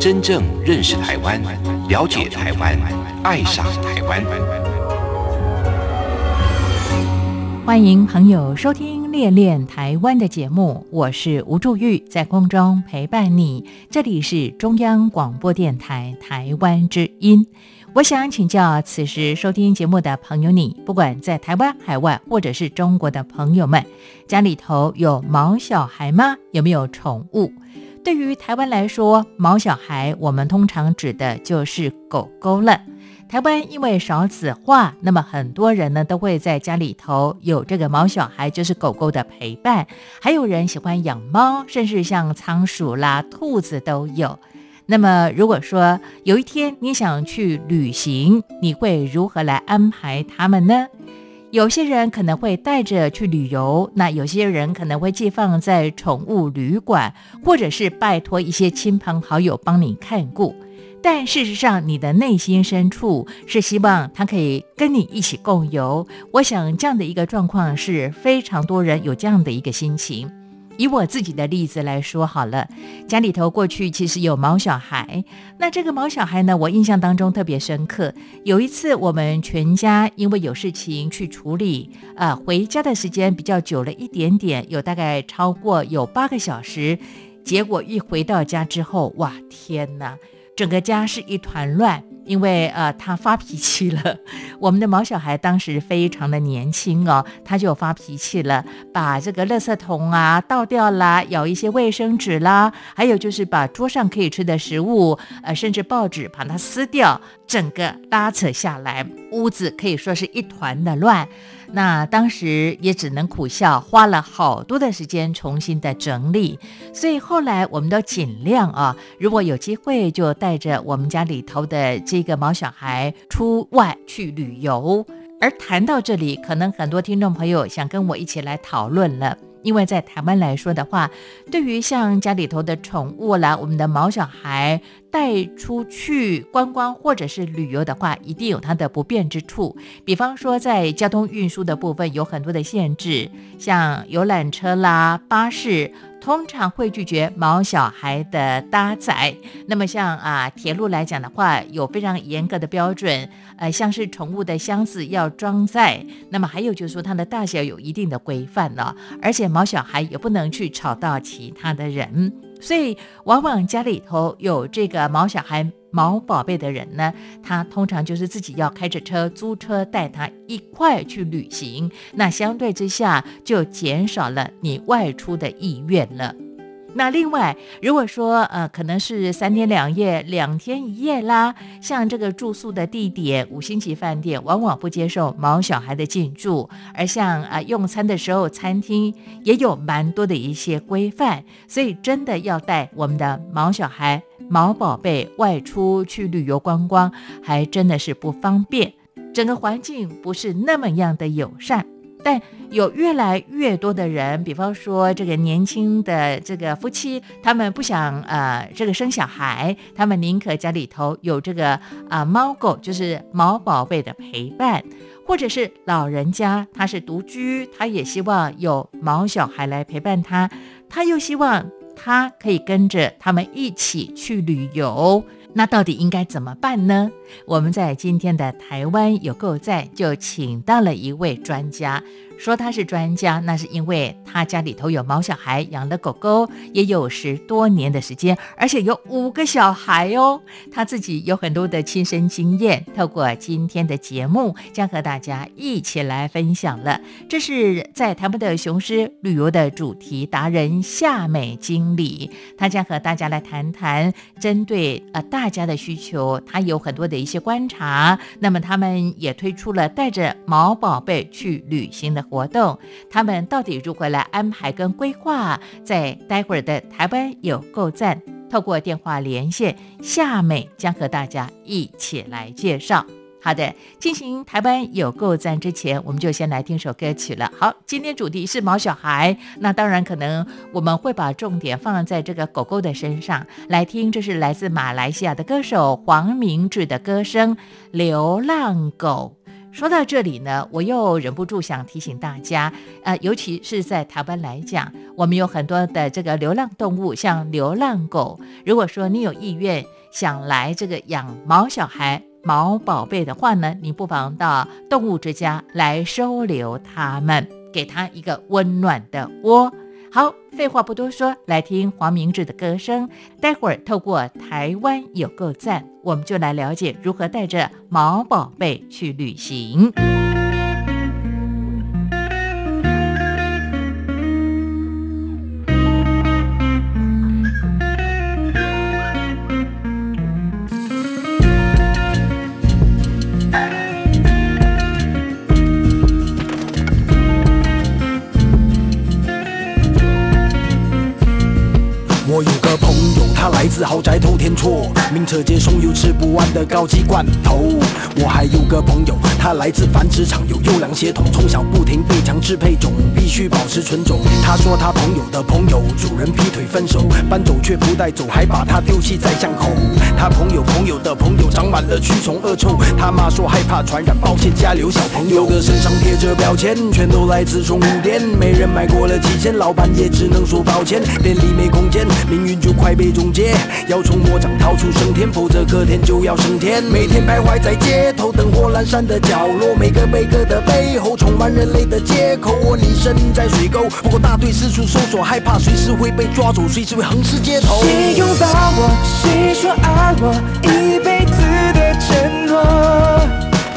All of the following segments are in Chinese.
真正认识台湾，了解台湾，爱上台湾。欢迎朋友收听《恋恋台湾》的节目，我是吴祝玉，在空中陪伴你。这里是中央广播电台台湾之音。我想请教此时收听节目的朋友你，不管在台湾、海外或者是中国的朋友们，家里头有毛小孩吗？有没有宠物？对于台湾来说，毛小孩我们通常指的就是狗狗了。台湾因为少子化，那么很多人呢都会在家里头有这个毛小孩，就是狗狗的陪伴。还有人喜欢养猫，甚至像仓鼠啦、兔子都有。那么如果说有一天你想去旅行，你会如何来安排他们呢？有些人可能会带着去旅游，那有些人可能会寄放在宠物旅馆，或者是拜托一些亲朋好友帮你看顾。但事实上，你的内心深处是希望他可以跟你一起共游。我想这样的一个状况是非常多人有这样的一个心情。以我自己的例子来说好了，家里头过去其实有毛小孩，那这个毛小孩呢，我印象当中特别深刻。有一次我们全家因为有事情去处理，呃，回家的时间比较久了一点点，有大概超过有八个小时。结果一回到家之后，哇，天哪！整个家是一团乱，因为呃他发脾气了。我们的毛小孩当时非常的年轻哦，他就发脾气了，把这个垃圾桶啊倒掉啦，咬一些卫生纸啦，还有就是把桌上可以吃的食物，呃甚至报纸把它撕掉，整个拉扯下来，屋子可以说是一团的乱。那当时也只能苦笑，花了好多的时间重新的整理。所以后来我们都尽量啊，如果有机会就带着我们家里头的这一个毛小孩出外去旅游。而谈到这里，可能很多听众朋友想跟我一起来讨论了。因为在台湾来说的话，对于像家里头的宠物啦，我们的毛小孩带出去观光或者是旅游的话，一定有它的不便之处。比方说，在交通运输的部分有很多的限制，像游览车啦、巴士。通常会拒绝毛小孩的搭载。那么像啊铁路来讲的话，有非常严格的标准，呃，像是宠物的箱子要装载，那么还有就是说它的大小有一定的规范了，而且毛小孩也不能去吵到其他的人，所以往往家里头有这个毛小孩。毛宝贝的人呢，他通常就是自己要开着车租车带他一块去旅行，那相对之下就减少了你外出的意愿了。那另外，如果说呃可能是三天两夜、两天一夜啦，像这个住宿的地点五星级饭店，往往不接受毛小孩的进驻，而像啊用餐的时候，餐厅也有蛮多的一些规范，所以真的要带我们的毛小孩。毛宝贝外出去旅游观光，还真的是不方便，整个环境不是那么样的友善。但有越来越多的人，比方说这个年轻的这个夫妻，他们不想呃这个生小孩，他们宁可家里头有这个啊猫狗，就是毛宝贝的陪伴，或者是老人家他是独居，他也希望有毛小孩来陪伴他，他又希望。他可以跟着他们一起去旅游，那到底应该怎么办呢？我们在今天的台湾有够在，就请到了一位专家。说他是专家，那是因为他家里头有毛小孩，养了狗狗也有十多年的时间，而且有五个小孩哦。他自己有很多的亲身经验，透过今天的节目，将和大家一起来分享了。这是在台湾的雄狮旅游的主题达人夏美经理，他将和大家来谈谈针对呃大家的需求，他有很多的一些观察。那么他们也推出了带着毛宝贝去旅行的。活动，他们到底如何来安排跟规划？在待会儿的台湾有够赞，透过电话连线，夏美将和大家一起来介绍。好的，进行台湾有够赞之前，我们就先来听首歌曲了。好，今天主题是毛小孩，那当然可能我们会把重点放在这个狗狗的身上来听。这是来自马来西亚的歌手黄明志的歌声《流浪狗》。说到这里呢，我又忍不住想提醒大家，呃，尤其是在台湾来讲，我们有很多的这个流浪动物，像流浪狗。如果说你有意愿想来这个养毛小孩、毛宝贝的话呢，你不妨到动物之家来收留它们，给它一个温暖的窝。好，废话不多说，来听黄明志的歌声。待会儿透过台湾有够赞，我们就来了解如何带着毛宝贝去旅行。他来自豪宅偷天错，名车接送又吃不完的高级罐头。我还有个朋友，他来自繁殖场，有优良血统，从小不停被强制配种，必须保持纯种。他说他朋友的朋友主人劈腿分手，搬走却不带走，还把他丢弃在巷口。他朋友朋友的朋友长满了蛆虫恶臭，他妈说害怕传染，抱歉家留小朋友的身上贴着标签，全都来自宠物店，没人买过了几千，老板也只能说抱歉，店里没空间，命运就快被终结。要从魔掌逃出升天，否则隔天就要升天。每天徘徊在街头灯火阑珊的角落，每个每个的背后充满人类的借口。我你身在水沟，不过大队四处搜索，害怕随时会被抓走，随时会横尸街头。谁拥抱我？谁说爱我？一辈子的承诺，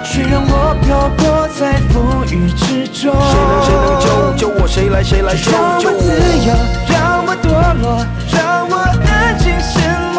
却让我漂泊在风雨之中。谁能谁能救救我？谁来谁来救救我？让我自由，让我堕落，让我安静沉默。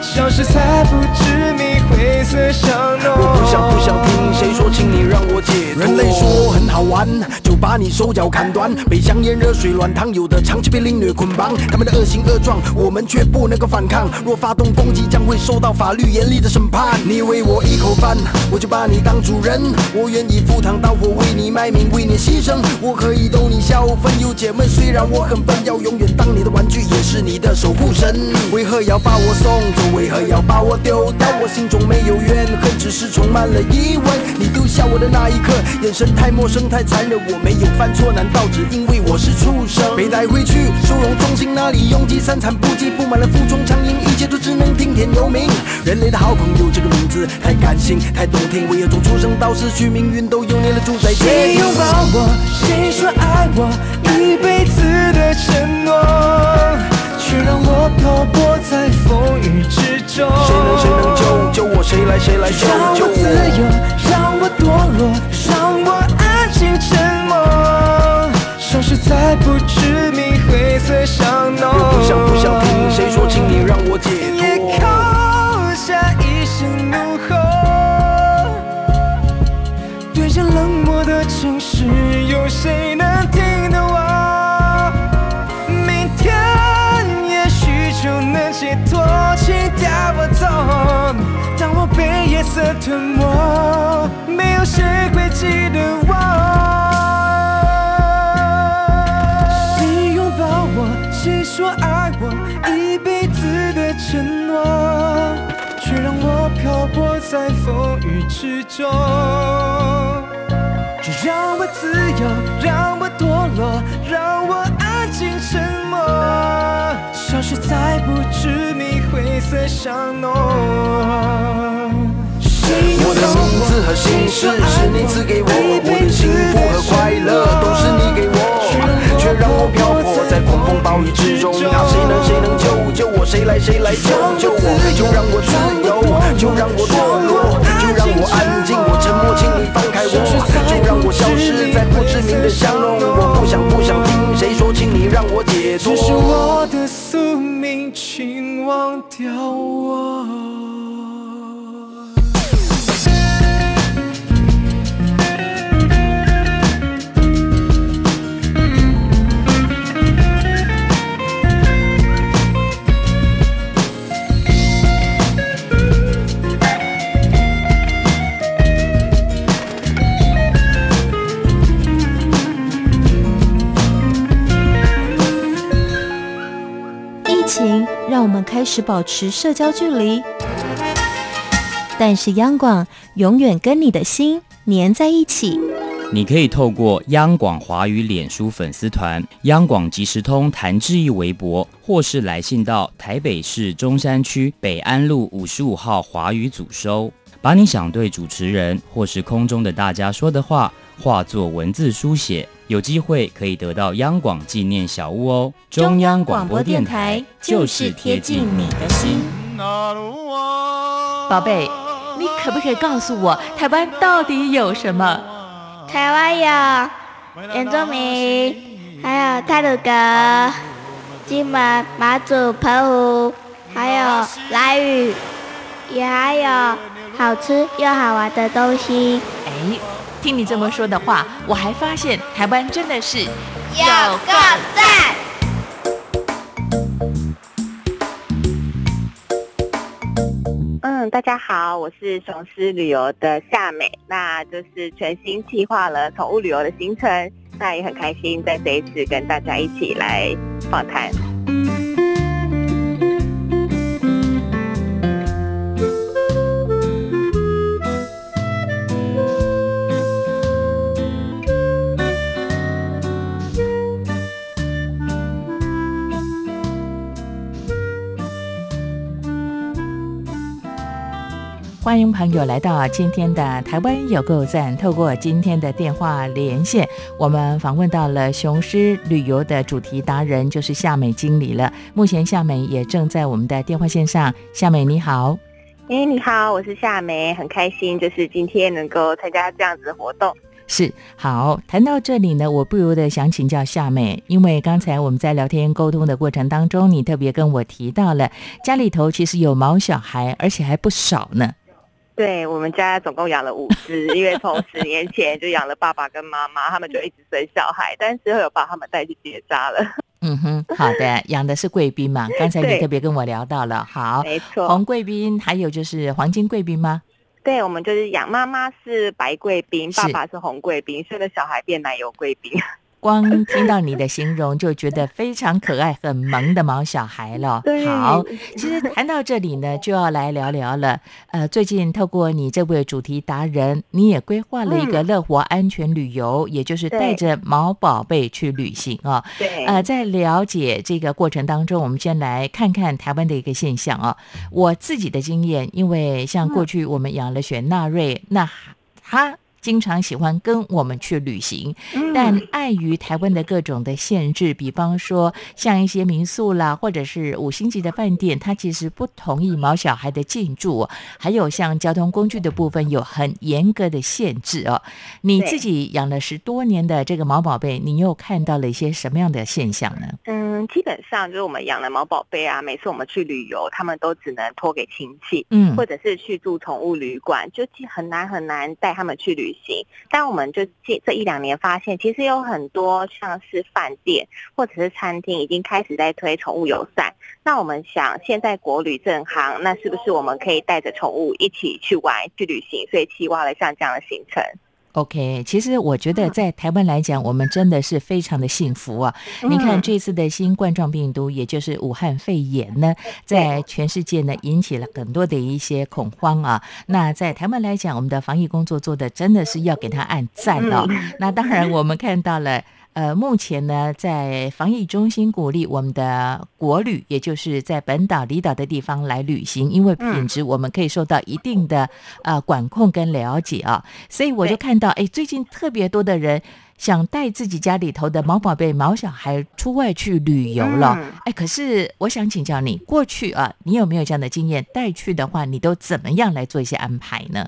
消失在不知名灰色巷弄。我不想不想听谁说，请你让我解脱。人类说很好玩，就把你手脚砍断，被香烟、热水、软糖，有的长期被凌虐捆绑。他们的恶行恶状，我们却不能够反抗。若发动攻击，将会受到法律严厉的审判。你喂我一口饭，我就把你当主人。我愿意赴汤蹈火，为你卖命，为你牺牲。我可以逗你笑，分忧解闷。虽然我很笨，要永远当你的玩具，也是你的守护神。为何要把我送走？为何要把我丢掉？我心中没有怨恨，只是充满了疑问。你丢下我的那一刻，眼神太陌生，太残忍。我没有犯错，难道只因为我是畜生？被带回去收容中心，那里拥挤，三餐不济，布满了负重苍蝇，一切都只能听天由命。人类的好朋友这个名字太感性，太动听。为何从出生到死去，命运都由你来主宰谁拥抱我？谁说爱我？一辈子的承诺。却让我漂泊在风雨之中。谁能谁能救救我？谁来谁来救救我？让我自由，让我堕落，让我安静沉默，消失在不知名灰色巷弄。又不想不想听谁说，请你让我解脱。夜空下一声怒吼，对着冷漠的城市，有谁能色吞没，没有谁会记得我。谁拥抱我？谁说爱我？一辈子的承诺，却让我漂泊在风雨之中。就让我自由，让我堕落，让我安静沉默。消失在不知名灰色巷弄。我的名字和姓氏是你赐给我，我的幸福和快乐都是你给我，却让我漂泊在狂风暴雨之中。啊，谁能谁能救救我？谁来谁来救救我？就让我自由，就让我堕落，就让我安静，我沉默，请你放开我，就让我消失在不知名的巷弄。我不想不想听谁说，请你让我解脱。只是我的宿命，请忘掉我。们开始保持社交距离，但是央广永远跟你的心粘在一起。你可以透过央广华语脸书粉丝团、央广即时通谭志毅微博，或是来信到台北市中山区北安路五十五号华语组收，把你想对主持人或是空中的大家说的话，化作文字书写，有机会可以得到央广纪念小物哦。中央广播电台就是贴近你的心。宝贝，你可不可以告诉我，台湾到底有什么？台湾有原住民，还有泰鲁阁、金门、马祖、澎湖，还有兰屿，也还有好吃又好玩的东西。哎，听你这么说的话，我还发现台湾真的是有个赞！嗯，大家好，我是雄狮旅游的夏美，那就是全新计划了宠物旅游的行程，那也很开心在这一次跟大家一起来访谈。欢迎朋友来到今天的台湾有够赞。透过今天的电话连线，我们访问到了雄狮旅游的主题达人，就是夏美经理了。目前夏美也正在我们的电话线上。夏美你好，哎，你好，我是夏美，很开心，就是今天能够参加这样子的活动。是好，谈到这里呢，我不由得想请教夏美，因为刚才我们在聊天沟通的过程当中，你特别跟我提到了家里头其实有毛小孩，而且还不少呢。对我们家总共养了五只，因为从十年前就养了爸爸跟妈妈，他们就一直生小孩，但是有把他们带去结扎了。嗯哼，好的，养的是贵宾嘛？刚才你特别跟我聊到了，好，没错，红贵宾还有就是黄金贵宾吗？对，我们就是养妈妈是白贵宾，爸爸是红贵宾，生了小孩变奶油贵宾。光听到你的形容，就觉得非常可爱、很萌的毛小孩了。好，其实谈到这里呢，就要来聊聊了。呃，最近透过你这位主题达人，你也规划了一个乐活安全旅游，也就是带着毛宝贝去旅行啊。对。呃，在了解这个过程当中，我们先来看看台湾的一个现象啊。我自己的经验，因为像过去我们养了雪纳瑞，那它。经常喜欢跟我们去旅行，但碍于台湾的各种的限制，比方说像一些民宿啦，或者是五星级的饭店，它其实不同意毛小孩的进驻，还有像交通工具的部分有很严格的限制哦。你自己养了十多年的这个毛宝贝，你又看到了一些什么样的现象呢？嗯，基本上就是我们养了毛宝贝啊，每次我们去旅游，他们都只能托给亲戚，嗯，或者是去住宠物旅馆，就很难很难带他们去旅行。但我们就近这一两年发现，其实有很多像是饭店或者是餐厅已经开始在推宠物友善。那我们想，现在国旅正行，那是不是我们可以带着宠物一起去玩去旅行？所以计划了像这样的行程。OK，其实我觉得在台湾来讲，我们真的是非常的幸福啊！你看这次的新冠状病毒，也就是武汉肺炎呢，在全世界呢引起了很多的一些恐慌啊。那在台湾来讲，我们的防疫工作做的真的是要给他按赞哦。那当然，我们看到了。呃，目前呢，在防疫中心鼓励我们的国旅，也就是在本岛离岛的地方来旅行，因为品质我们可以受到一定的呃管控跟了解啊，所以我就看到，哎，最近特别多的人。想带自己家里头的毛宝贝、毛小孩出外去旅游了，哎，可是我想请教你，过去啊，你有没有这样的经验？带去的话，你都怎么样来做一些安排呢？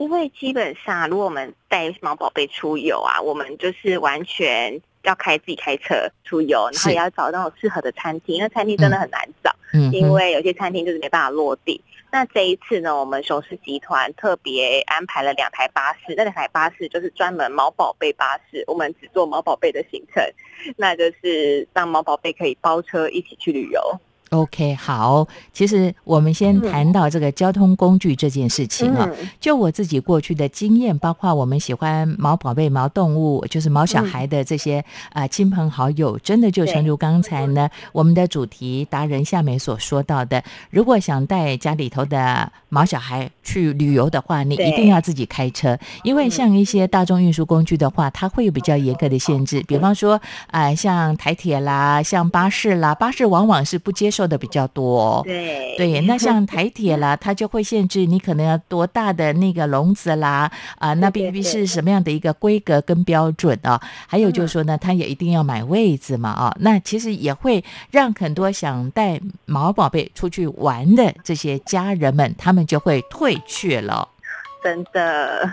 因为基本上，如果我们带毛宝贝出游啊，我们就是完全。要开自己开车出游，然后也要找那种适合的餐厅，因为餐厅真的很难找，嗯，因为有些餐厅就是没办法落地。那这一次呢，我们雄狮集团特别安排了两台巴士，那两台巴士就是专门毛宝贝巴士，我们只做毛宝贝的行程，那就是让毛宝贝可以包车一起去旅游。OK，好，其实我们先谈到这个交通工具这件事情啊。就我自己过去的经验，包括我们喜欢毛宝贝、毛动物，就是毛小孩的这些啊亲朋好友，真的就诚如刚。才呢我们的主题达人夏美所说到的，如果想带家里头的毛小孩去旅游的话，你一定要自己开车，因为像一些大众运输工具的话，它会有比较严格的限制，比方说啊，像台铁啦，像巴士啦，巴士往往是不接受。做的比较多，对对，那像台铁啦，它就会限制你可能要多大的那个笼子啦，啊，那必须是什么样的一个规格跟标准啊？还有就是说呢，它也一定要买位子嘛，啊，那其实也会让很多想带毛宝贝出去玩的这些家人们，他们就会退却了。真的，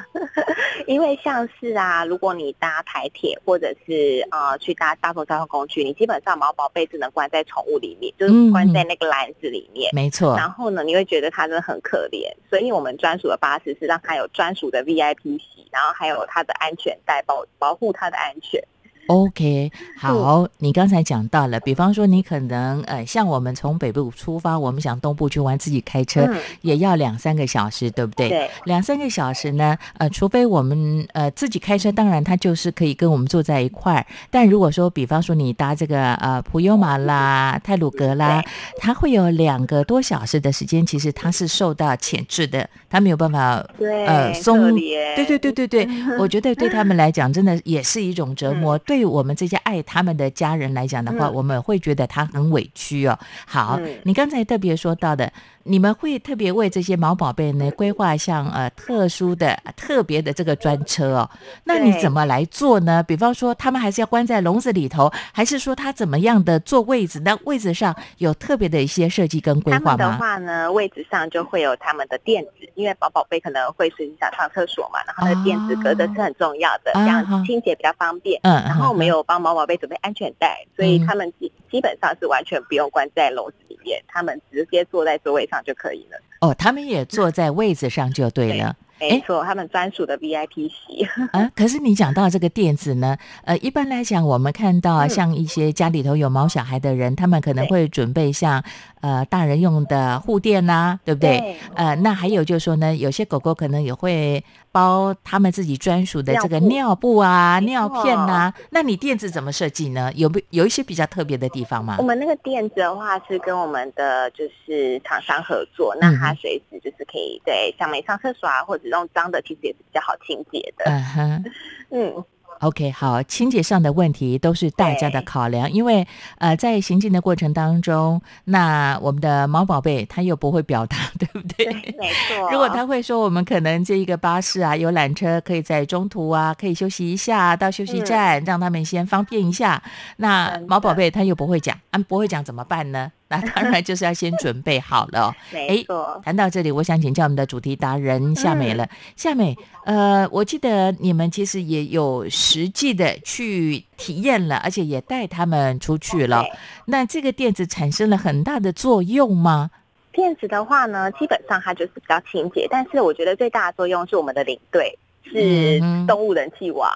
因为像是啊，如果你搭台铁或者是呃去搭大众交通工具，你基本上毛宝贝只能关在宠物里面，就是关在那个篮子里面。没错。然后呢，你会觉得它真的很可怜，所以我们专属的巴士是让它有专属的 VIP 席，然后还有它的安全带保保护它的安全。OK，好，你刚才讲到了，比方说你可能呃，像我们从北部出发，我们想东部去玩，自己开车也要两三个小时，对不对？对，两三个小时呢，呃，除非我们呃自己开车，当然他就是可以跟我们坐在一块儿。但如果说，比方说你搭这个呃普悠玛啦、泰鲁格啦，他会有两个多小时的时间，其实他是受到牵制的，它没有办法呃松，对对对对对，我觉得对他们来讲，真的也是一种折磨。对。对我们这些爱他们的家人来讲的话，我们会觉得他很委屈哦。好，你刚才特别说到的。你们会特别为这些毛宝贝呢规划像呃特殊的、特别的这个专车哦？那你怎么来做呢？比方说，他们还是要关在笼子里头，还是说他怎么样的坐位置？那位置上有特别的一些设计跟规划吗？的话呢，位置上就会有他们的垫子，因为毛宝贝可能会随时想上厕所嘛，然后那垫子隔的是很重要的，这样清洁比较方便。嗯，然后没有帮毛宝贝准备安全带，所以他们基基本上是完全不用关在笼子里面，他们直接坐在座位上。就可以了哦，他们也坐在位子上就对了，没错，他们专属的 VIP 席 啊。可是你讲到这个垫子呢，呃，一般来讲，我们看到像一些家里头有毛小孩的人，他们可能会准备像。呃，大人用的护垫呐，对不对？呃，那还有就是说呢，有些狗狗可能也会包他们自己专属的这个尿布啊、尿片呐。那你垫子怎么设计呢？有不有一些比较特别的地方吗？我们那个垫子的话是跟我们的就是厂商合作，那它随时就是可以对像没上厕所啊，或者用脏的，其实也是比较好清洁的。嗯哼，嗯。OK，好，清洁上的问题都是大家的考量，因为呃，在行进的过程当中，那我们的毛宝贝他又不会表达，对不对？没错。如果他会说，我们可能这一个巴士啊，有缆车，可以在中途啊，可以休息一下，到休息站让他们先方便一下。那毛宝贝他又不会讲，啊，不会讲怎么办呢？那当然就是要先 准备好了。没错。谈到这里，我想请教我们的主题达人夏美了。夏美，呃，我记得你们其实也有实际的去体验了，而且也带他们出去了。那这个垫子产生了很大的作用吗？垫子的话呢，基本上它就是比较清洁，但是我觉得最大的作用是我们的领队是动物人气王，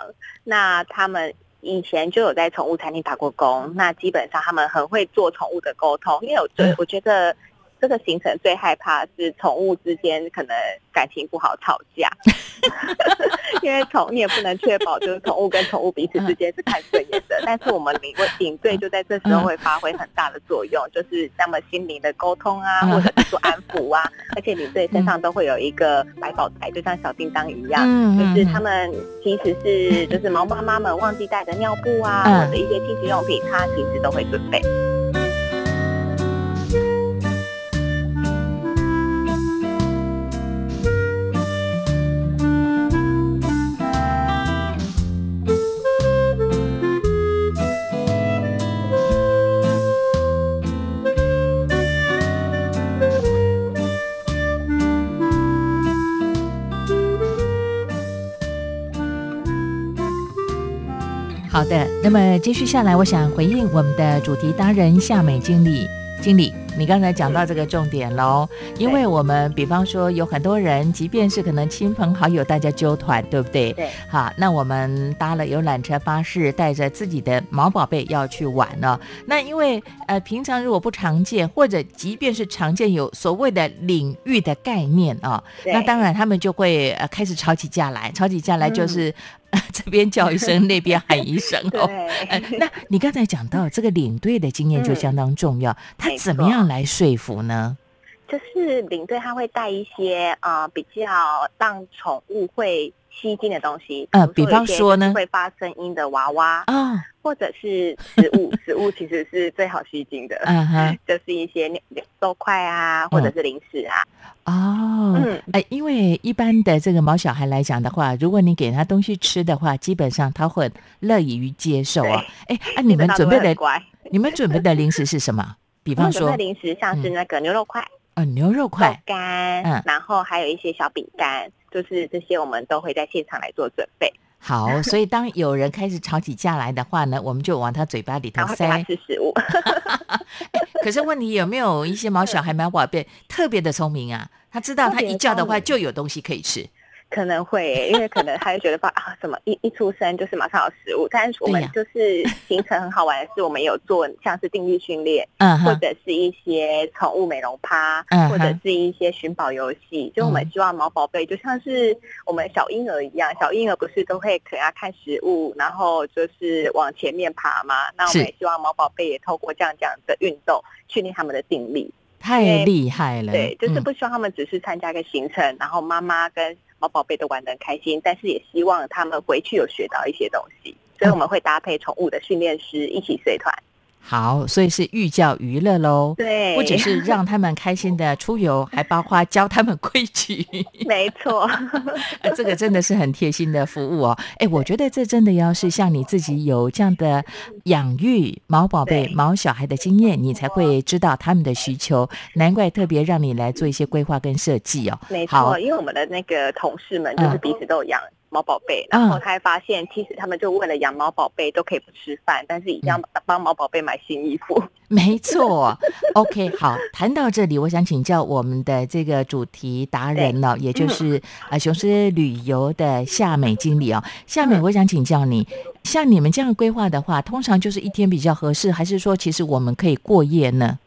那他们。以前就有在宠物餐厅打过工，那基本上他们很会做宠物的沟通，因为我觉我觉得这个行程最害怕是宠物之间可能感情不好吵架，因为宠你也不能确保就是宠物跟宠物彼此之间是看顺眼的，但是我们领队领队就在这时候会发挥很大的作用，就是那么心灵的沟通啊，或者是说安抚啊，而且领队身上都会有一个百宝袋，就像小叮当一样，就是他们其实是就是毛妈妈们忘记带的尿布啊，或者一些清洁用品，他其实都会准备。么继续下来，我想回应我们的主题达人夏美经理。经理，你刚才讲到这个重点喽，因为我们比方说有很多人，即便是可能亲朋好友大家揪团，对不对？对。好，那我们搭了游览车巴士，带着自己的毛宝贝要去玩了。那因为呃，平常如果不常见，或者即便是常见，有所谓的领域的概念啊，那当然他们就会呃开始吵起架来，吵起架来就是。这边叫一声，那边喊一声 哦。那你刚才讲到这个领队的经验就相当重要，他怎么样来说服呢？就是领队他会带一些呃比较让宠物会吸睛的东西，呃，比方说呢，会发声音的娃娃啊，或者是食物，食物其实是最好吸睛的，嗯哼，就是一些肉块啊，或者是零食啊。哦，嗯，哎，因为一般的这个毛小孩来讲的话，如果你给他东西吃的话，基本上他会乐于接受啊。哎，啊，你们准备的，你们准备的零食是什么？比方说，零食像是那个牛肉块，呃，牛肉块。干，嗯，然后还有一些小饼干，就是这些我们都会在现场来做准备。好，所以当有人开始吵起架来的话呢，我们就往他嘴巴里头塞食物。可是问题有没有一些毛小孩、毛宝贝特别的聪明啊？他知道他一叫的话就有东西可以吃。可能会，因为可能他就觉得吧啊，什么一一出生就是马上有食物。但是我们就是行程很好玩的是，我们有做像是定力训练，嗯，或者是一些宠物美容趴，嗯，或者是一些寻宝游戏。就我们希望毛宝贝就像是我们小婴儿一样，小婴儿不是都会可能要看食物，然后就是往前面爬嘛。那我们也希望毛宝贝也透过这样这样的运动训练他们的定力。太厉害了，对，就是不希望他们只是参加一个行程，然后妈妈跟猫宝贝都玩的开心，但是也希望他们回去有学到一些东西，所以我们会搭配宠物的训练师一起随团。好，所以是寓教于乐喽。对，不只是让他们开心的出游，还包括教他们规矩。没错，这个真的是很贴心的服务哦。哎，我觉得这真的要是像你自己有这样的养育毛宝贝、毛小孩的经验，你才会知道他们的需求。难怪特别让你来做一些规划跟设计哦。没错，因为我们的那个同事们就是彼此都有养。猫宝贝，然后他还发现，其实他们就为了养猫宝贝都可以不吃饭，但是一定要帮猫宝贝买新衣服。没错，OK，好，谈到这里，我想请教我们的这个主题达人了，也就是啊雄狮旅游的夏美经理哦。夏美，我想请教你，像你们这样规划的话，通常就是一天比较合适，还是说其实我们可以过夜呢？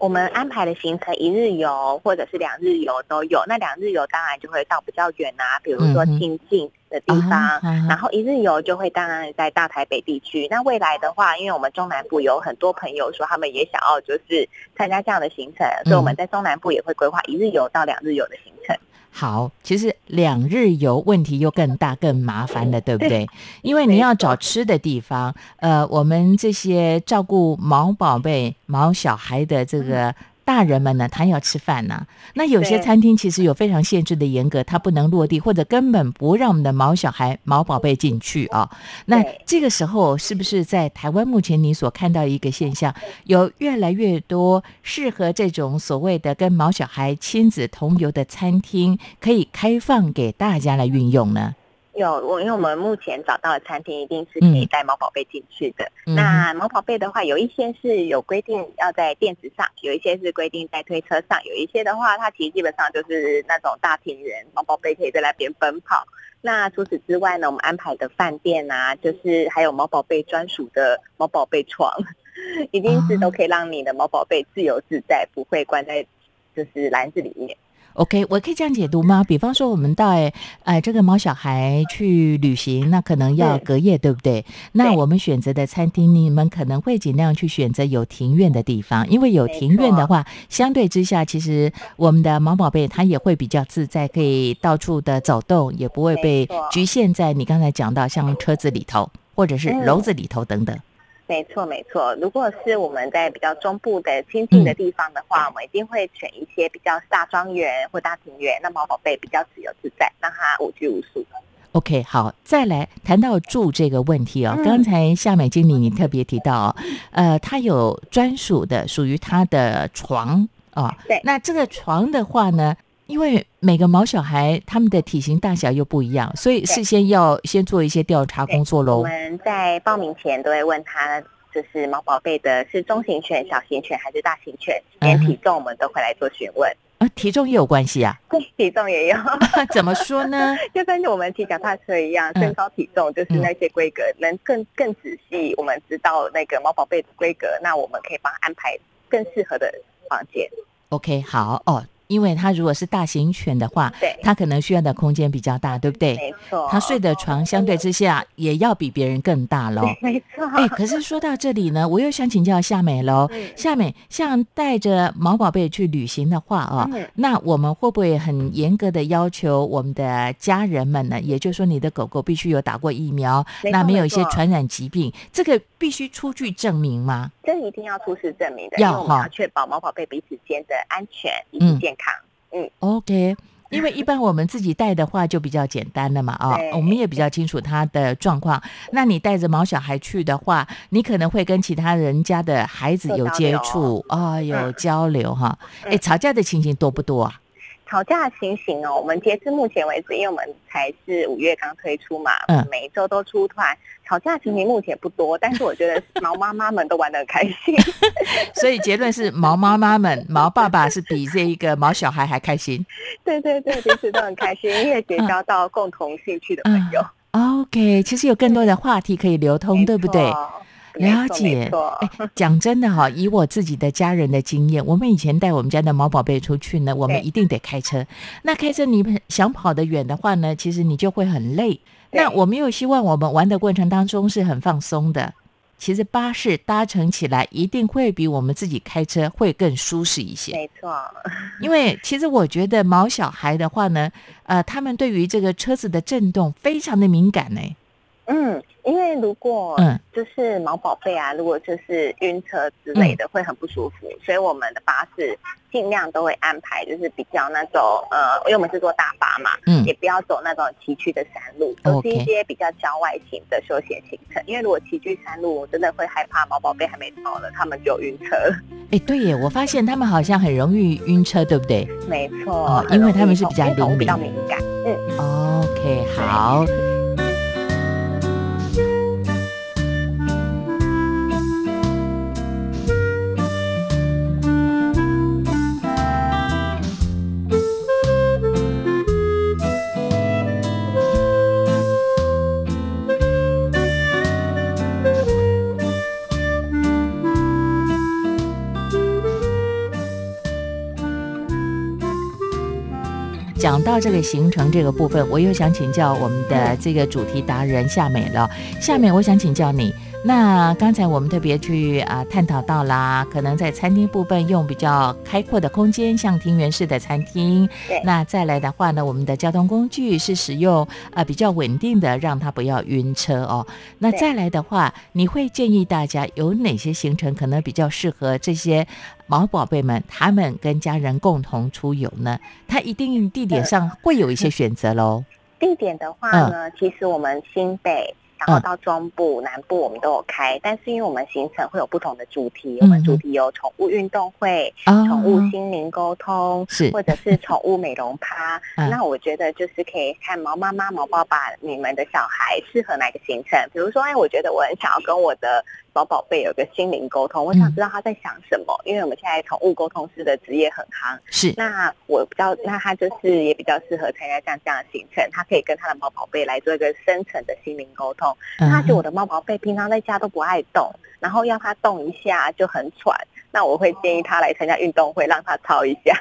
我们安排的行程一日游或者是两日游都有。那两日游当然就会到比较远啊，比如说亲近的地方。然后一日游就会当然在大台北地区。那未来的话，因为我们中南部有很多朋友说他们也想要就是参加这样的行程，所以我们在中南部也会规划一日游到两日游的行程。好，其实两日游问题又更大、更麻烦了，对不对？因为你要找吃的地方，呃，我们这些照顾毛宝贝、毛小孩的这个。大人们呢，他要吃饭呢。那有些餐厅其实有非常限制的严格，他不能落地，或者根本不让我们的毛小孩、毛宝贝进去啊。那这个时候，是不是在台湾目前你所看到一个现象，有越来越多适合这种所谓的跟毛小孩亲子同游的餐厅，可以开放给大家来运用呢？有我，因为我们目前找到的餐厅一定是可以带猫宝贝进去的。那猫宝贝的话，有一些是有规定要在垫子上，有一些是规定在推车上，有一些的话，它其实基本上就是那种大庭园，猫宝贝可以在那边奔跑。那除此之外呢，我们安排的饭店啊，就是还有猫宝贝专属的猫宝贝床，一定是都可以让你的猫宝贝自由自在，不会关在。就是篮子里面。OK，我可以这样解读吗？比方说，我们带呃这个毛小孩去旅行，那可能要嗯隔夜，对不对？那我们选择的餐厅，你们可能会尽量去选择有庭院的地方，因为有庭院的话，相对之下，其实我们的毛宝贝它也会比较自在，可以到处的走动，也不会被局限在你刚才讲到像车子里头或者是嗯篓子里头等等。没错，没错。如果是我们在比较中部的亲近的地方的话，我们一定会选一些比较大庄园或大庭院，那毛宝贝比较自由自在，让它无拘无束。OK，好，再来谈到住这个问题哦。嗯刚才夏美经理你特别提到哦，呃，他有专属的属于他的床哦。对那这个床的话呢，因为每个毛小孩他们的体型大小又不一样，所以事先要先做一些调查工作喽我喽。们在报名前都会问他，就是毛宝贝的是中型犬、小型犬还是大型犬，连体重我们都会来做询问。啊，体重也有关系啊？对，体重也有，怎么说呢？就跟我们骑脚踏车一样，嗯身高体重就是那些规格，能更更仔细，我们知道那个毛宝贝的规格，那我们可以帮安排更适合的房间。OK，好哦，因为它如果是大型犬的话，对它可能需要的空间比较大，对不对？没错，它睡的床相对之下也要比别人更大喽。没错。哎，可是说到这里呢，我又想请教夏美喽。嗯夏美，像带着毛宝贝去旅行的话哦，嗯那我们会不会很严格的要求我们的家人们呢？也就是说，你的狗狗必须有打过疫苗，没那没有一些传染疾病，这个必须出具证明吗？这一定要出示证明的，要因为我们哈要确保毛宝贝彼此间的安全以嗯及健康。嗯，OK，因为一般我们自己带的话就比较简单了嘛，啊、对我们也比较清楚它的状况。那你带着毛小孩去的话，你可能会跟其他人家的孩子有接触啊、有嗯交流哈。哎、嗯吵架的情形多不多啊？吵架的情形哦，我们截至目前为止，因为我们才是五月刚推出嘛，嗯每一周都出团，吵架的情形目前不多，但是我觉得毛妈妈们都玩得很开心。所以结论是，毛妈妈们、毛爸爸是比这一个毛小孩还开心。对对对，彼此都很开心，因为结交到共同兴趣的朋友，OK，其实有更多的话题可以流通，对不对？了解讲真的哈，以我自己的家人的经验，我们以前带我们家的毛宝贝出去呢，我们一定得开车。那开车你想跑得远的话呢，其实你就会很累。那我们又希望我们玩的过程当中是很放松的。其实巴士搭乘起来一定会比我们自己开车会更舒适一些，没错，因为其实我觉得毛小孩的话呢，呃，他们对于这个车子的震动非常的敏感呢。嗯，因为如果嗯就是毛宝贝啊，如果就是晕车之类的，会很不舒服，所以我们的巴士尽量都会安排，就是比较那种呃，因为我们是坐大巴嘛，嗯也不要走那种崎岖的山路，都是一些比较郊外型的休闲行程。因为如果崎岖山路，我真的会害怕毛宝贝还没到了，他们就晕车。哎，对耶，我发现他们好像很容易晕车，对不对？没错，因为他们是比较因为动物比较敏感，嗯。OK，好。讲到这个行程这个部分，我又想请教我们的这个主题达人夏美了。夏美，我想请教你，那刚才我们特别去啊、探讨到啦，可能在餐厅部分用比较开阔的空间，像庭园式的餐厅。对那再来的话呢，我们的交通工具是使用啊、比较稳定的，让它不要晕车哦。那再来的话，你会建议大家有哪些行程可能比较适合这些毛宝贝们，他们跟家人共同出游呢？它一定地点上会有一些选择喽。地点的话嗯呢，其实我们新北。然后到中部、南部我们都有开，但是因为我们行程会有不同的主题，我们主题有宠物运动会、哦宠物心灵沟通，是或者是宠物美容趴。嗯那我觉得就是可以看毛妈妈、毛爸爸你们的小孩适合哪个行程。比如说，哎，我觉得我很想要跟我的毛宝贝有个心灵沟通，我想知道他在想什么，因为我们现在宠物沟通师的职业很夯。是，那我比较，那他就是也比较适合参加像这样的行程，他可以跟他的猫宝贝来做一个深层的心灵沟通。那他觉得我的猫宝贝平常在家都不爱动，然后要他动一下就很喘，那我会建议他来参加运动会，让他操一下。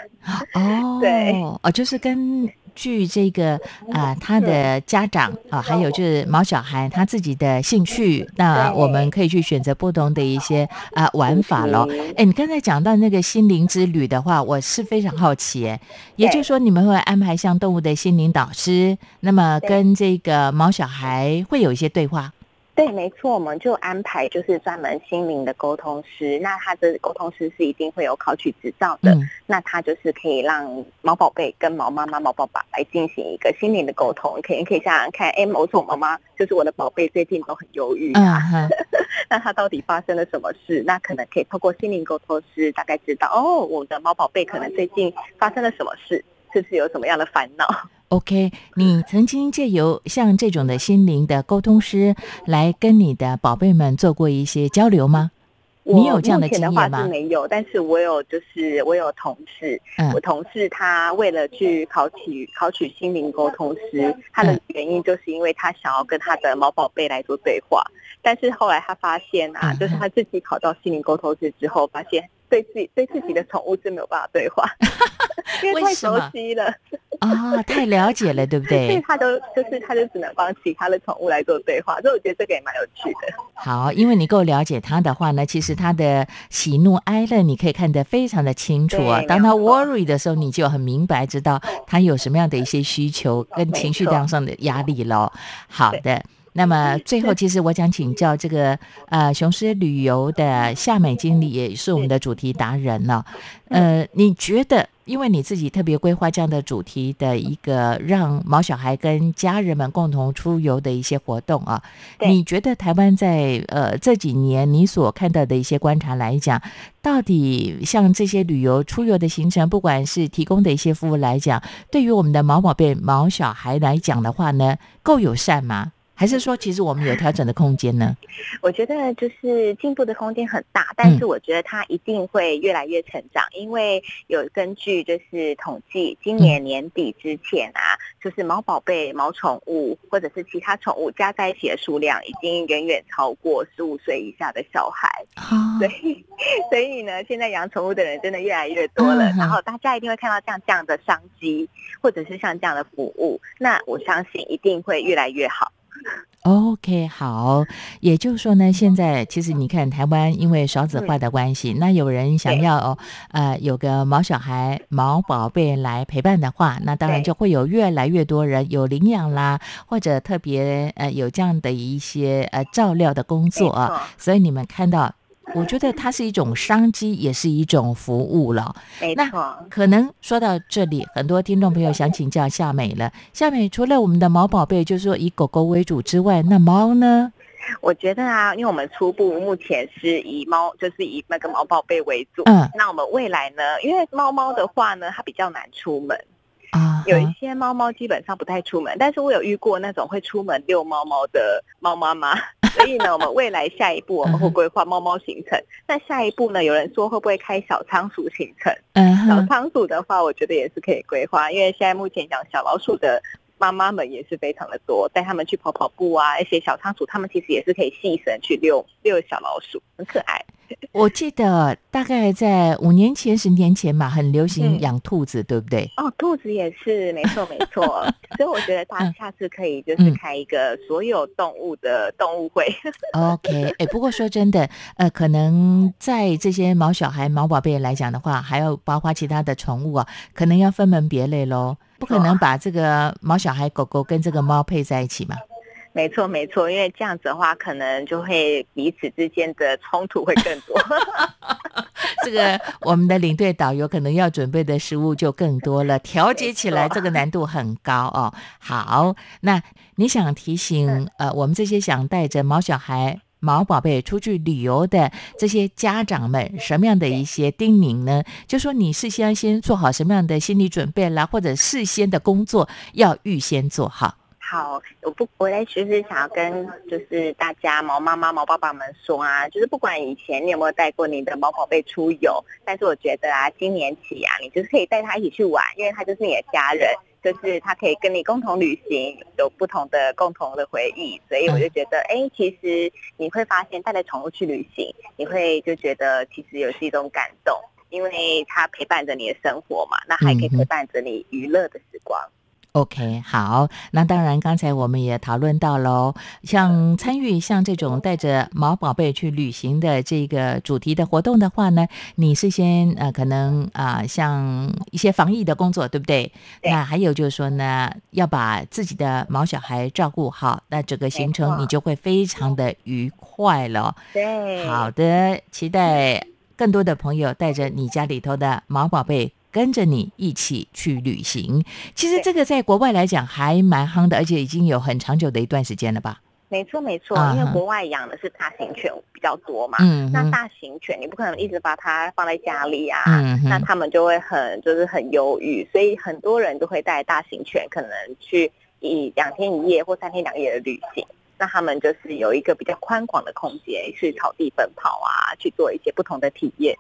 哦，对，哦，就是根据这个啊，他的家长啊，还有就是毛小孩他自己的兴趣，那我们可以去选择不同的一些啊玩法咯。哎，你刚才讲到那个心灵之旅的话，我是非常好奇，哎，也就是说你们会安排像动物的心灵导师，那么跟这个毛小孩会有一些对话。对，没错，我们就安排就是专门心灵的沟通师。那他的沟通师是一定会有考取执照的。那他就是可以让毛宝贝跟毛妈妈、毛爸爸来进行一个心灵的沟通。可以可以想想看，哎，某种妈妈就是我的宝贝最近都很忧郁啊，那他到底发生了什么事？那可能可以透过心灵沟通师大概知道，哦，我的猫宝贝可能最近发生了什么事，是不是有什么样的烦恼？OK，你曾经借由像这种的心灵的沟通师来跟你的宝贝们做过一些交流吗？你有这样的经验吗？是没有，但是我有，就是我有同事，我同事他为了去考取考取心灵沟通师，他的原因就是因为他想要跟他的毛宝贝来做对话，但是后来他发现啊，就是他自己考到心灵沟通师之后，发现对自己对自己的宠物是没有办法对话，因为太熟悉了。啊，太了解了，对不对？所以他都就是，他就只能帮其他的宠物来做对话，所以我觉得这个也蛮有趣的。好，因为你够了解他的话呢，其实他的喜怒哀乐你可以看得非常的清楚啊。当他 worry 的时候，你就很明白知道他有什么样的一些需求跟情绪量上的压力喽。好的。那么最后，其实我想请教这个呃雄狮旅游的夏美经理，也是我们的主题达人了。呃，你觉得，因为你自己特别规划这样的主题的一个让毛小孩跟家人们共同出游的一些活动啊，你觉得台湾在呃这几年你所看到的一些观察来讲，到底像这些旅游出游的行程，不管是提供的一些服务来讲，对于我们的毛宝贝、毛小孩来讲的话呢，够友善吗？还是说，其实我们有调整的空间呢？我觉得就是进步的空间很大，但是我觉得它一定会越来越成长，因为有根据就是统计，今年年底之前啊，就是毛宝贝、毛宠物或者是其他宠物加在一起的数量，已经远远超过十五岁以下的小孩。所以，所以呢，现在养宠物的人真的越来越多了，然后大家一定会看到像这样的商机，或者是像这样的服务，那我相信一定会越来越好。OK，好，也就是说呢，现在其实你看台湾因为少子化的关系，那有人想要呃有个毛小孩、毛宝贝来陪伴的话，那当然就会有越来越多人有领养啦，或者特别呃有这样的一些呃照料的工作啊，所以你们看到。我觉得它是一种商机，也是一种服务了。没错，可能说到这里，很多听众朋友想请教夏美了。夏美，除了我们的毛宝贝，就是说以狗狗为主之外，那猫呢？我觉得啊，因为我们初步目前是以猫，就是以那个毛宝贝为主。嗯，那我们未来呢？因为猫猫的话呢，它比较难出门啊。有一些猫猫基本上不太出门，但是我有遇过那种会出门遛猫猫的猫妈妈。所以呢，我们未来下一步我们会规划猫猫行程。那下一步呢，有人说会不会开小仓鼠行程？小仓鼠的话，我觉得也是可以规划，因为现在目前养小老鼠的妈妈们也是非常的多，带他们去跑跑步啊。一些小仓鼠，他们其实也是可以细绳去遛遛小老鼠，很可爱。我记得大概在五年前、十年前嘛，很流行养兔子，对不对？哦，兔子也是，没错没错。所以我觉得大家下次可以就是开一个所有动物的动物会。OK，哎，不过说真的，呃，可能在这些毛小孩、毛宝贝来讲的话，还有包括其他的宠物啊，可能要分门别类喽，不可能把这个毛小孩、狗狗跟这个猫配在一起嘛。没错，没错，因为这样子的话，可能就会彼此之间的冲突会更多。这个我们的领队导游可能要准备的食物就更多了，调节起来这个难度很高哦。好，那你想提醒呃，我们这些想带着毛小孩、毛宝贝出去旅游的这些家长们，什么样的一些叮咛呢？就说你事先先做好什么样的心理准备啦，或者事先的工作要预先做好。好，我不，我在就是想要跟就是大家毛妈妈、毛爸爸们说啊，就是不管以前你有没有带过你的毛宝贝出游，但是我觉得啊，今年起啊，你就是可以带他一起去玩，因为他就是你的家人，就是他可以跟你共同旅行，有不同的共同的回忆，所以我就觉得，哎，其实你会发现带着宠物去旅行，你会就觉得其实有是一种感动，因为它陪伴着你的生活嘛，那还可以陪伴着你娱乐的时光。OK，好，那当然，刚才我们也讨论到喽，像参与像这种带着毛宝贝去旅行的这个主题的活动的话呢，你是先呃，可能啊，像一些防疫的工作，对不对？那还有就是说呢，要把自己的毛小孩照顾好，那整个行程你就会非常的愉快了。对，好的，期待更多的朋友带着你家里头的毛宝贝。跟着你一起去旅行，其实这个在国外来讲还蛮夯的，而且已经有很长久的一段时间了吧？没错，没错，因为国外养的是大型犬比较多嘛。嗯，那大型犬你不可能一直把它放在家里啊，那他们就会很就是很忧郁，所以很多人都会带大型犬，可能去一两天一夜或三天两夜的旅行。那他们就是有一个比较宽广的空间去草地奔跑啊，去做一些不同的体验。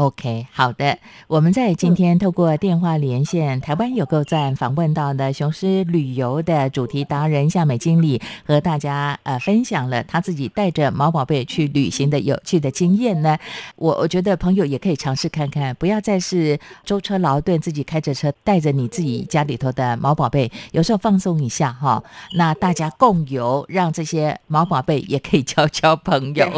OK，好的。我们在今天透过电话连线，台湾有够站访问到的雄狮旅游的主题达人夏美经理，和大家呃分享了他自己带着毛宝贝去旅行的有趣的经验呢。我我觉得朋友也可以尝试看看，不要再是舟车劳顿，自己开着车带着你自己家里头的毛宝贝，有时候放松一下哈。那大家共游，让这些毛宝贝也可以交交朋友。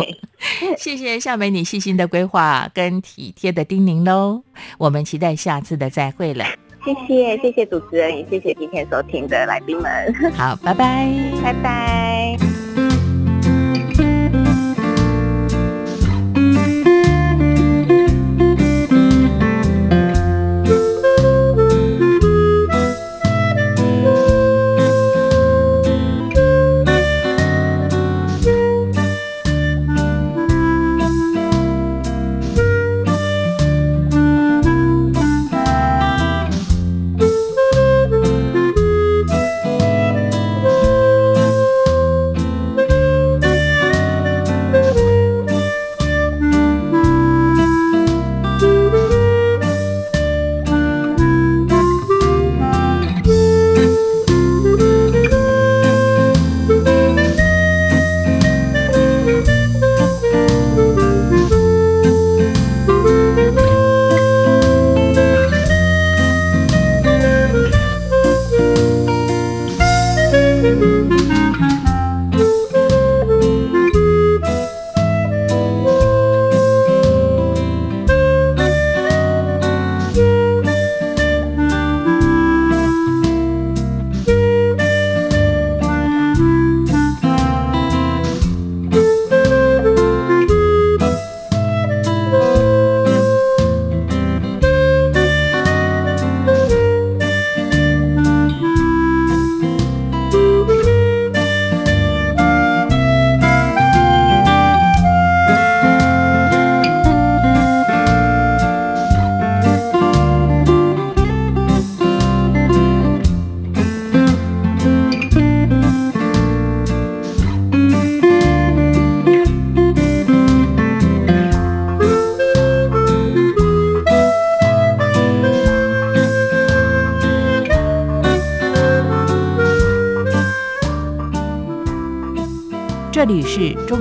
谢谢夏美你细心的规划跟体贴的叮咛喽，我们期待下次的再会了。谢谢谢谢主持人，也谢谢今天收听的来宾们。好，拜拜，拜拜。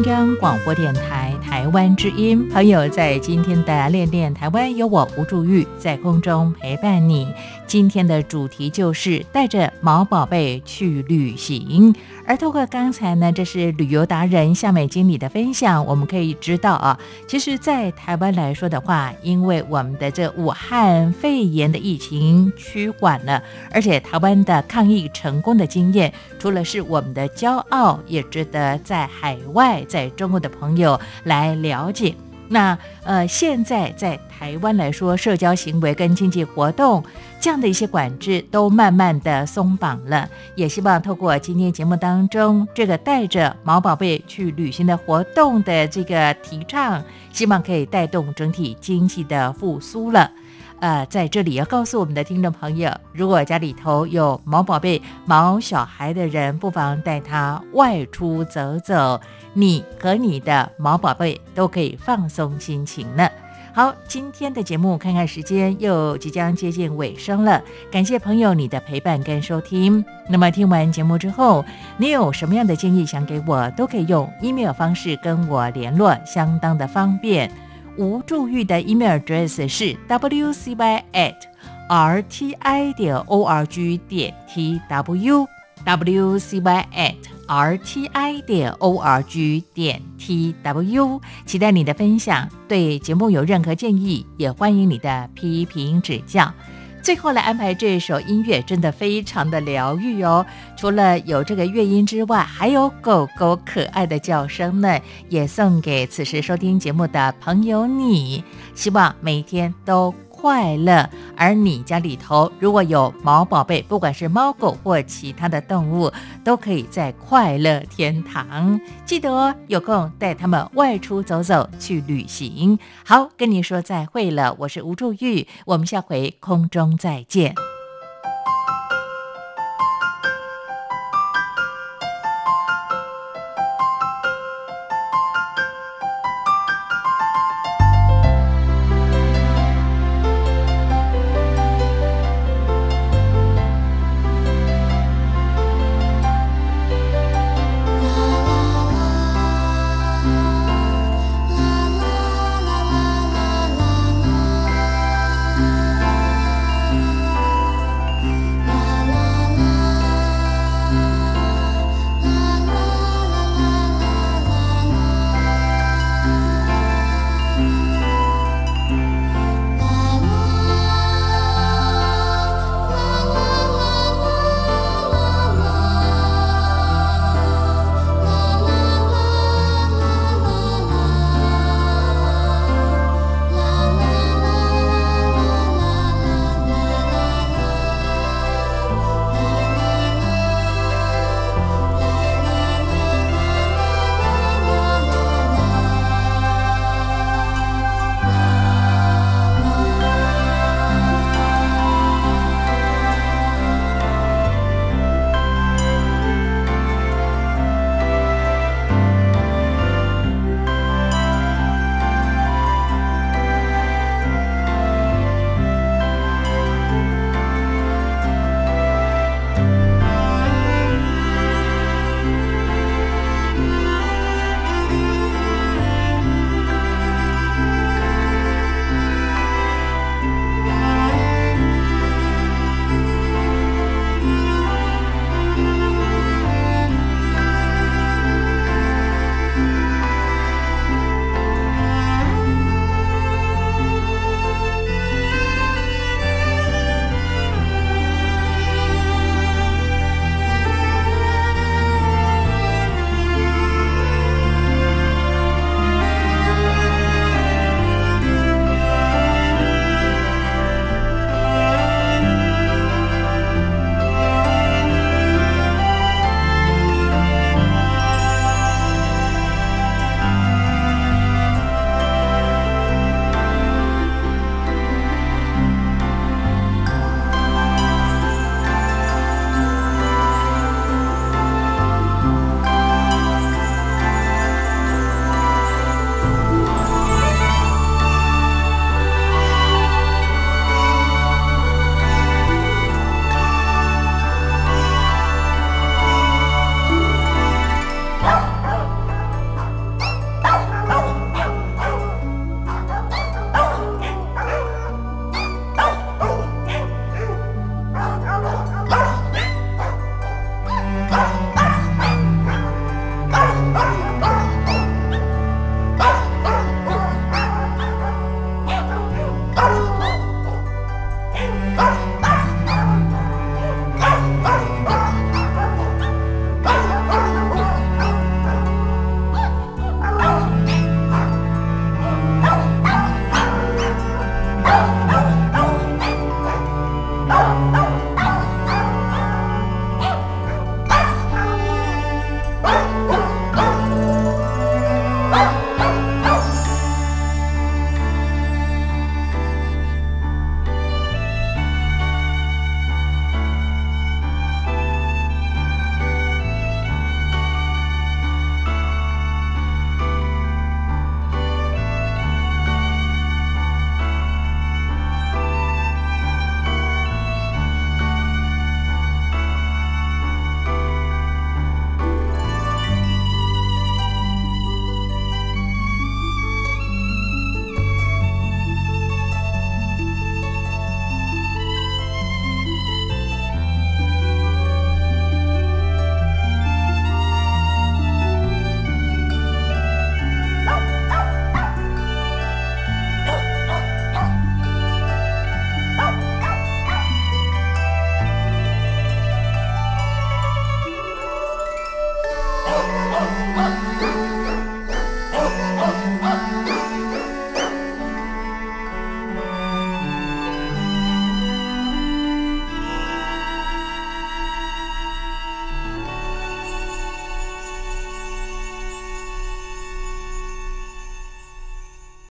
中央广播电台。台湾之音，朋友在今天的练练台湾，有我吴祝玉在空中陪伴你。今天的主题就是带着毛宝贝去旅行，而透过刚才呢，这是旅游达人夏美经理的分享，我们可以知道啊，其实，在台湾来说的话，因为我们的这武汉肺炎的疫情趋缓了，而且台湾的抗疫成功的经验，除了是我们的骄傲，也值得在海外在中国的朋友来了解。那呃，现在在台湾来说，社交行为跟经济活动这样的一些管制都慢慢的松绑了。也希望透过今天节目当中这个带着毛宝贝去旅行的活动的这个提倡，希望可以带动整体经济的复苏了。呃，在这里要告诉我们的听众朋友，如果家里头有毛宝贝、毛小孩的人，不妨带他外出走走，你和你的毛宝贝都可以放松心情呢。好，今天的节目看看时间又即将接近尾声了，感谢朋友你的陪伴跟收听。那么听完节目之后，你有什么样的建议想给我，都可以用 email 方式跟我联络，相当的方便。无助玉的 email address 是 wcy at rti 点 org 点 tw wcy at rti 点 org 点 tw，期待你的分享。对节目有任何建议，也欢迎你的批评指教。最后来安排这首音乐，真的非常的疗愈哦。除了有这个乐音之外，还有狗狗可爱的叫声呢，也送给此时收听节目的朋友你。希望每一天都。快乐，而你家里头如果有毛宝贝，不管是猫狗或其他的动物，都可以在快乐天堂。记得哦，有空带他们外出走走，去旅行。好，跟你说再会了，我是吴祝玉，我们下回空中再见。